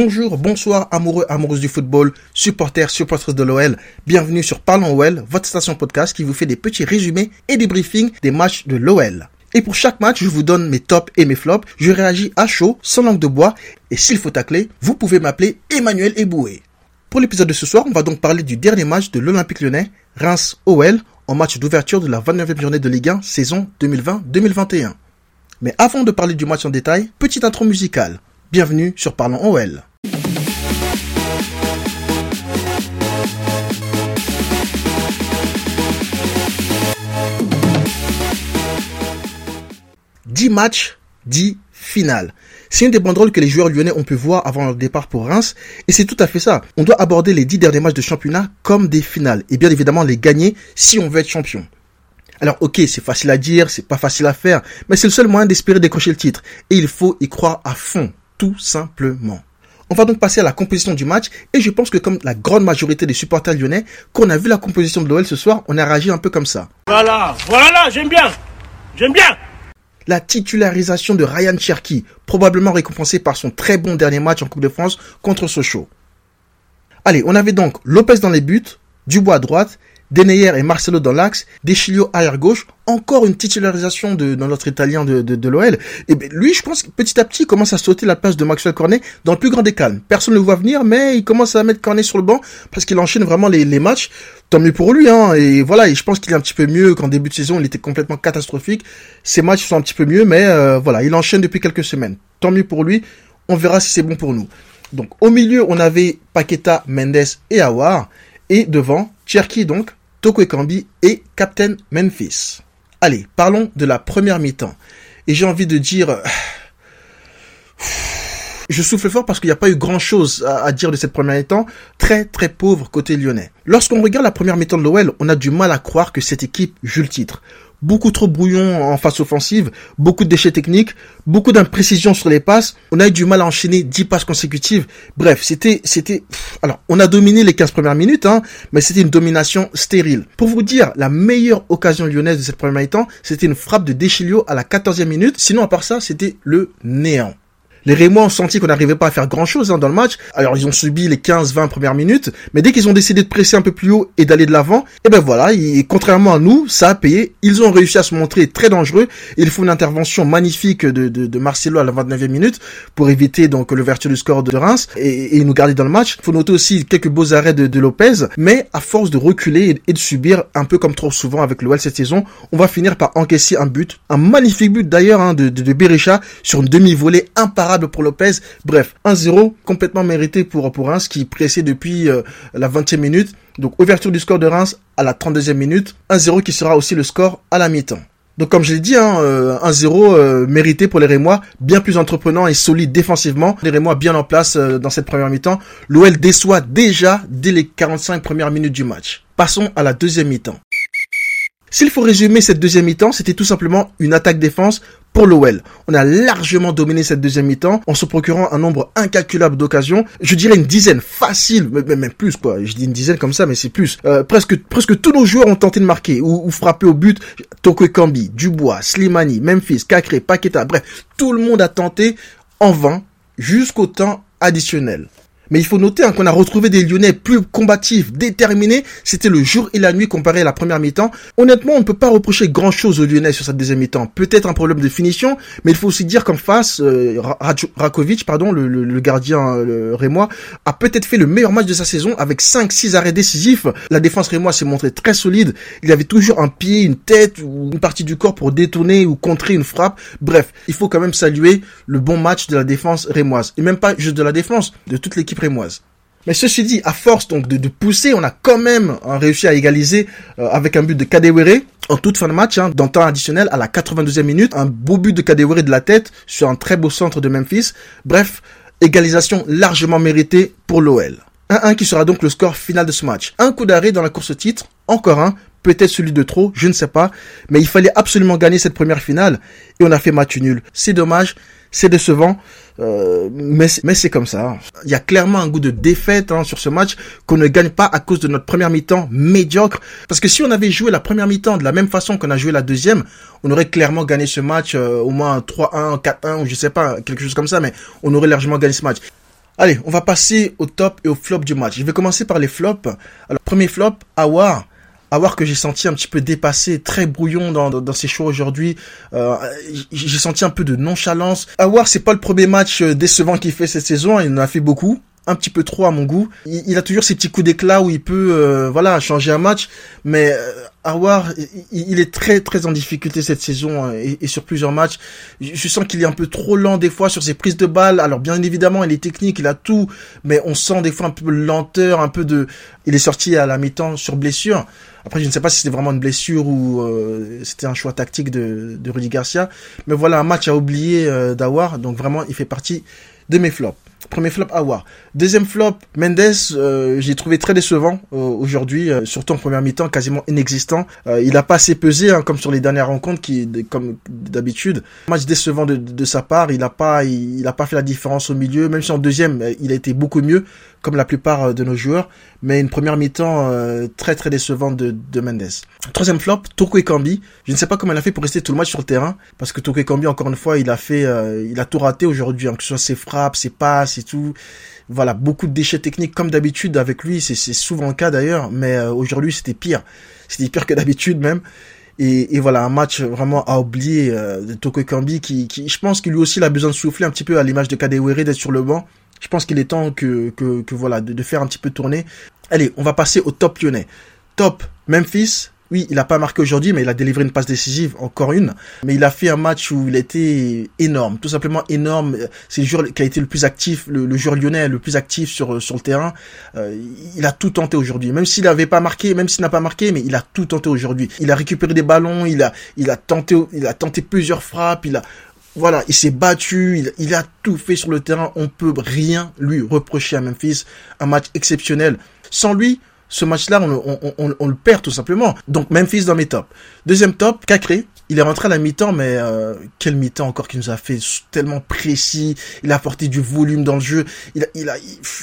Bonjour, bonsoir, amoureux, amoureuses du football, supporters, supporters de l'OL. Bienvenue sur Parlons OL, votre station podcast qui vous fait des petits résumés et des briefings des matchs de l'OL. Et pour chaque match, je vous donne mes tops et mes flops. Je réagis à chaud, sans langue de bois. Et s'il faut tacler, vous pouvez m'appeler Emmanuel Eboué. Pour l'épisode de ce soir, on va donc parler du dernier match de l'Olympique lyonnais, Reims-OL, en match d'ouverture de la 29e journée de Ligue 1, saison 2020-2021. Mais avant de parler du match en détail, petite intro musicale. Bienvenue sur Parlons OL. Dix matchs, dix finales. C'est une des banderoles que les joueurs lyonnais ont pu voir avant leur départ pour Reims, et c'est tout à fait ça. On doit aborder les dix derniers matchs de championnat comme des finales, et bien évidemment les gagner si on veut être champion. Alors ok, c'est facile à dire, c'est pas facile à faire, mais c'est le seul moyen d'espérer décrocher le titre, et il faut y croire à fond tout simplement. On va donc passer à la composition du match et je pense que comme la grande majorité des supporters lyonnais, qu'on a vu la composition de l'OL ce soir, on a réagi un peu comme ça. Voilà, voilà, j'aime bien, j'aime bien. La titularisation de Ryan Cherky, probablement récompensé par son très bon dernier match en Coupe de France contre Sochaux. Allez, on avait donc Lopez dans les buts, Dubois à droite, Deneyer et Marcelo dans l'axe, Deschilio arrière gauche, encore une titularisation de, dans notre italien de, de, l'OL. Et ben, lui, je pense que petit à petit, il commence à sauter la place de Maxwell Cornet dans le plus grand des calmes. Personne ne le voit venir, mais il commence à mettre Cornet sur le banc parce qu'il enchaîne vraiment les, les matchs. Tant mieux pour lui, hein. Et voilà, je pense qu'il est un petit peu mieux qu'en début de saison, il était complètement catastrophique. Ses matchs sont un petit peu mieux, mais euh, voilà, il enchaîne depuis quelques semaines. Tant mieux pour lui. On verra si c'est bon pour nous. Donc, au milieu, on avait Paqueta, Mendes et Awar. Et devant, Cherky donc, Toko Ekambi et Captain Memphis. Allez, parlons de la première mi-temps. Et j'ai envie de dire... Je souffle fort parce qu'il n'y a pas eu grand chose à, dire de cette première mi-temps. Très très pauvre côté lyonnais. Lorsqu'on regarde la première mi-temps de l'OL, on a du mal à croire que cette équipe joue le titre beaucoup trop brouillon en face offensive, beaucoup de déchets techniques, beaucoup d'imprécisions sur les passes. On a eu du mal à enchaîner 10 passes consécutives. Bref, c'était, c'était, alors, on a dominé les 15 premières minutes, hein, mais c'était une domination stérile. Pour vous dire, la meilleure occasion lyonnaise de cette première mi-temps, c'était une frappe de Deschilio à la 14e minute. Sinon, à part ça, c'était le néant. Les Rémois ont senti qu'on n'arrivait pas à faire grand chose hein, dans le match. Alors ils ont subi les 15-20 premières minutes, mais dès qu'ils ont décidé de presser un peu plus haut et d'aller de l'avant, et eh ben voilà, contrairement à nous, ça a payé. Ils ont réussi à se montrer très dangereux. Il faut une intervention magnifique de, de, Marcelo à la 29e minute pour éviter donc l'ouverture du score de Reims et, et, nous garder dans le match. Il faut noter aussi quelques beaux arrêts de, Lopez, mais à force de reculer et, de subir, un peu comme trop souvent avec l'OL cette saison, on va finir par encaisser un but, un magnifique but d'ailleurs hein, de, de, de Berisha sur une demi-volée imparable pour Lopez. Bref, 1-0 complètement mérité pour, Reims qui pressait depuis euh, la 20e minute. Donc ouverture du score de Reims à la 32e minute. 1-0 qui sera aussi le score à la mi-temps. Donc comme je l'ai dit, hein, 1-0 euh, euh, mérité pour les Rémois, bien plus entreprenant et solide défensivement. Les Rémois bien en place dans cette première mi-temps. L'OL déçoit déjà dès les 45 premières minutes du match. Passons à la deuxième mi-temps. S'il faut résumer cette deuxième mi-temps, c'était tout simplement une attaque-défense pour l'OL. On a largement dominé cette deuxième mi-temps en se procurant un nombre incalculable d'occasions. Je dirais une dizaine facile, même plus quoi. Je dis une dizaine comme ça, mais c'est plus. Euh, presque presque tous nos joueurs ont tenté de marquer ou, ou frapper au but. Toko Kambi, Dubois, Slimani, Memphis, Cacré, Paqueta, bref, tout le monde a tenté en vain jusqu'au temps additionnel. Mais il faut noter hein, qu'on a retrouvé des Lyonnais plus combatifs, déterminés. C'était le jour et la nuit comparé à la première mi-temps. Honnêtement, on ne peut pas reprocher grand-chose aux Lyonnais sur cette deuxième mi-temps. Peut-être un problème de finition, mais il faut aussi dire qu'en face, euh, Rakovic, pardon, le, le, gardien le rémois, a peut-être fait le meilleur match de sa saison avec 5-6 arrêts décisifs. La défense rémois s'est montrée très solide. Il avait toujours un pied, une tête ou une partie du corps pour détourner ou contrer une frappe. Bref, il faut quand même saluer le bon match de la défense rémoise. Et même pas juste de la défense, de toute l'équipe mais ceci dit, à force donc de, pousser, on a quand même hein, réussi à égaliser euh, avec un but de Kadewere en toute fin de match, hein, dans temps additionnel à la 92e minute, un beau but de Kadewere de la tête sur un très beau centre de Memphis. Bref, égalisation largement méritée pour l'OL. 1-1 qui sera donc le score final de ce match. Un coup d'arrêt dans la course au titre, encore un, peut-être celui de trop, je ne sais pas, mais il fallait absolument gagner cette première finale et on a fait match nul. C'est dommage, c'est décevant, euh, mais, mais c'est comme ça. Il y a clairement un goût de défaite hein, sur ce match qu'on ne gagne pas à cause de notre première mi-temps médiocre. Parce que si on avait joué la première mi-temps de la même façon qu'on a joué la deuxième, on aurait clairement gagné ce match euh, au moins 3-1, 4-1 ou je sais pas, quelque chose comme ça, mais on aurait largement gagné ce match. Allez, on va passer au top et au flop du match. Je vais commencer par les flops. Alors, premier flop, Awar. Awar que j'ai senti un petit peu dépassé, très brouillon dans, dans, ses choix aujourd'hui. Euh, j'ai senti un peu de nonchalance. Awar, c'est pas le premier match euh, décevant qu'il fait cette saison. Il en a fait beaucoup un petit peu trop à mon goût. Il, a toujours ces petits coups d'éclat où il peut, euh, voilà, changer un match. Mais euh, il, est très très en difficulté cette saison hein, et, sur plusieurs matchs. Je, sens qu'il est un peu trop lent des fois sur ses prises de balles. Alors bien évidemment, il est technique, il a tout, mais on sent des fois un peu de lenteur, un peu de. Il est sorti à la mi-temps sur blessure. Après, je ne sais pas si c'était vraiment une blessure ou euh, c'était un choix tactique de, de Rudy Garcia. Mais voilà, un match à oublier euh, d'Awar. Donc vraiment, il fait partie de mes flops. Premier flop, Awar. Deuxième flop, Mendes, euh, j'ai trouvé très décevant euh, aujourd'hui, euh, surtout en première mi-temps, quasiment inexistant. il a pas assez pesé, hein, comme sur les dernières rencontres, qui, comme d'habitude. Match décevant de, de, sa part, il a pas, il, il, pas fait la différence au milieu, même si en deuxième, il a été beaucoup mieux, comme la plupart de nos joueurs. Mais une première mi-temps très très décevante de, de Mendes. Troisième flop, Toko Ekambi. Je ne sais pas comment il a fait pour rester tout le match sur le terrain, parce que Toko Ekambi, encore une fois, il a fait, il a tout raté aujourd'hui, hein, que ce soit ses frappes, ses passes et tout voilà, beaucoup de déchets techniques comme d'habitude avec lui, c'est souvent le cas d'ailleurs, mais euh, aujourd'hui c'était pire. C'était pire que d'habitude même. Et, et, voilà, un match vraiment à oublier euh, de Toko Kambi qui, qui, je pense qu'il lui aussi il a besoin de souffler un petit peu à l'image de Kadewere d'être sur le banc. Je pense qu'il est temps que, que, que voilà, de, de, faire un petit peu tourner. Allez, on va passer au top lyonnais. Top Memphis, oui, il n'a pas marqué aujourd'hui, mais il a délivré une passe décisive, encore une. Mais il a fait un match où il était énorme, tout simplement énorme. C'est le joueur qui a été le plus actif, le, joueur lyonnais le plus actif sur sur le terrain. Euh, il a tout tenté aujourd'hui, même s'il n'avait pas marqué, même s'il n'a pas marqué, mais il a tout tenté aujourd'hui. Il a récupéré des ballons, il a il a tenté il a tenté plusieurs frappes, il a voilà, il s'est battu, il, a tout fait sur le terrain. On peut rien lui reprocher à Memphis. Un match exceptionnel. Sans lui, ce match-là, on, le perd tout simplement. Donc Memphis dans mes tops. Deuxième top, Cacré. Il est rentré à la mi-temps, mais euh, quel mi-temps encore qu'il nous a fait tellement précis. Il a apporté du volume dans le jeu. Il a, il a,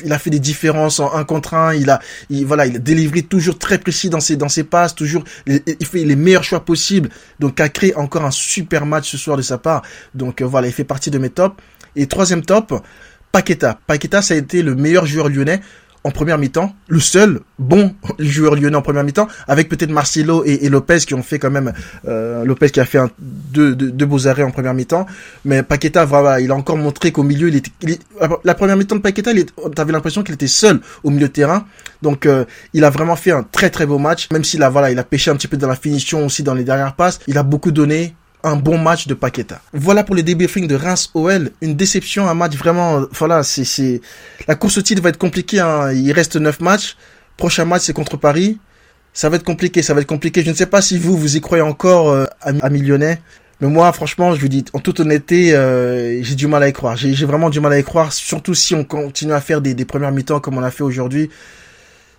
il a fait des différences en un contre un. Il a, il, voilà, il a délivré toujours très précis dans ses, dans ses passes. Toujours, il, fait les meilleurs choix possibles. Donc Cacré, encore un super match ce soir de sa part. Donc euh, voilà, il fait partie de mes tops. Et troisième top, Paqueta. Paqueta, ça a été le meilleur joueur lyonnais en première mi-temps, le seul bon joueur lyonnais en première mi-temps, avec peut-être Marcelo et, Lopez qui ont fait quand même euh, Lopez qui a fait un, deux, deux, beaux arrêts en première mi-temps, mais Paqueta voilà, il a encore montré qu'au milieu il était, la première mi-temps de Paqueta, t'avais l'impression qu'il était seul au milieu de terrain, donc euh, il a vraiment fait un très très beau match, même s'il a voilà, il a pêché un petit peu dans la finition aussi dans les dernières passes, il a beaucoup donné, un bon match de Paqueta. Voilà pour le débriefing de Reims OL. Une déception, un match vraiment, voilà, c'est, c'est, la course au titre va être compliquée, hein. Il reste 9 matchs. Prochain match, c'est contre Paris. Ça va être compliqué, ça va être compliqué. Je ne sais pas si vous, vous y croyez encore, euh, à, Millionnet. Mais moi, franchement, je vous dis, en toute honnêteté, euh, j'ai du mal à y croire. J'ai, vraiment du mal à y croire, surtout si on continue à faire des, des premières mi-temps comme on a fait aujourd'hui.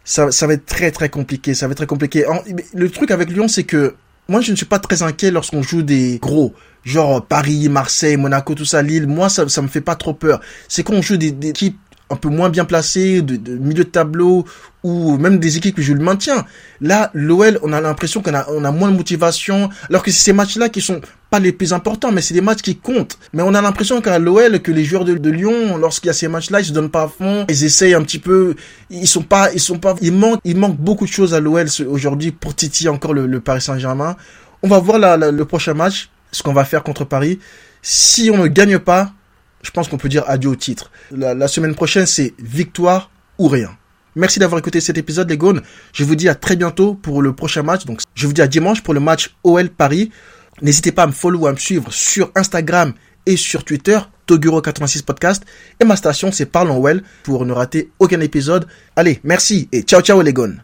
Ça, ça va être très très compliqué. Ça va être très compliqué. le truc avec Lyon, c'est que moi, je ne suis pas très inquiet lorsqu'on joue des gros, genre Paris, Marseille, Monaco, tout ça, Lille. Moi, ça, ça me fait pas trop peur. C'est quand on joue des, des équipes un peu moins bien placées, de, milieu de tableau, ou même des équipes qui jouent le maintien. Là, l'OL, on a l'impression qu'on a, on a moins de motivation, alors que c'est ces matchs-là qui sont pas les plus importants, mais c'est des matchs qui comptent. Mais on a l'impression qu'à l'OL, que les joueurs de, Lyon, lorsqu'il y a ces matchs-là, ils se donnent pas à fond, ils essayent un petit peu, ils sont pas, ils sont pas, il manque, il manque beaucoup de choses à l'OL aujourd'hui pour titiller encore le, Paris Saint-Germain. On va voir le prochain match, ce qu'on va faire contre Paris. Si on ne gagne pas, je pense qu'on peut dire adieu au titre. La, semaine prochaine, c'est victoire ou rien. Merci d'avoir écouté cet épisode, les gones. Je vous dis à très bientôt pour le prochain match. Donc, je vous dis à dimanche pour le match OL Paris. N'hésitez pas à me follow ou à me suivre sur Instagram et sur Twitter, Toguro86 Podcast. Et ma station, c'est Parlons Well pour ne rater aucun épisode. Allez, merci et ciao ciao les gones.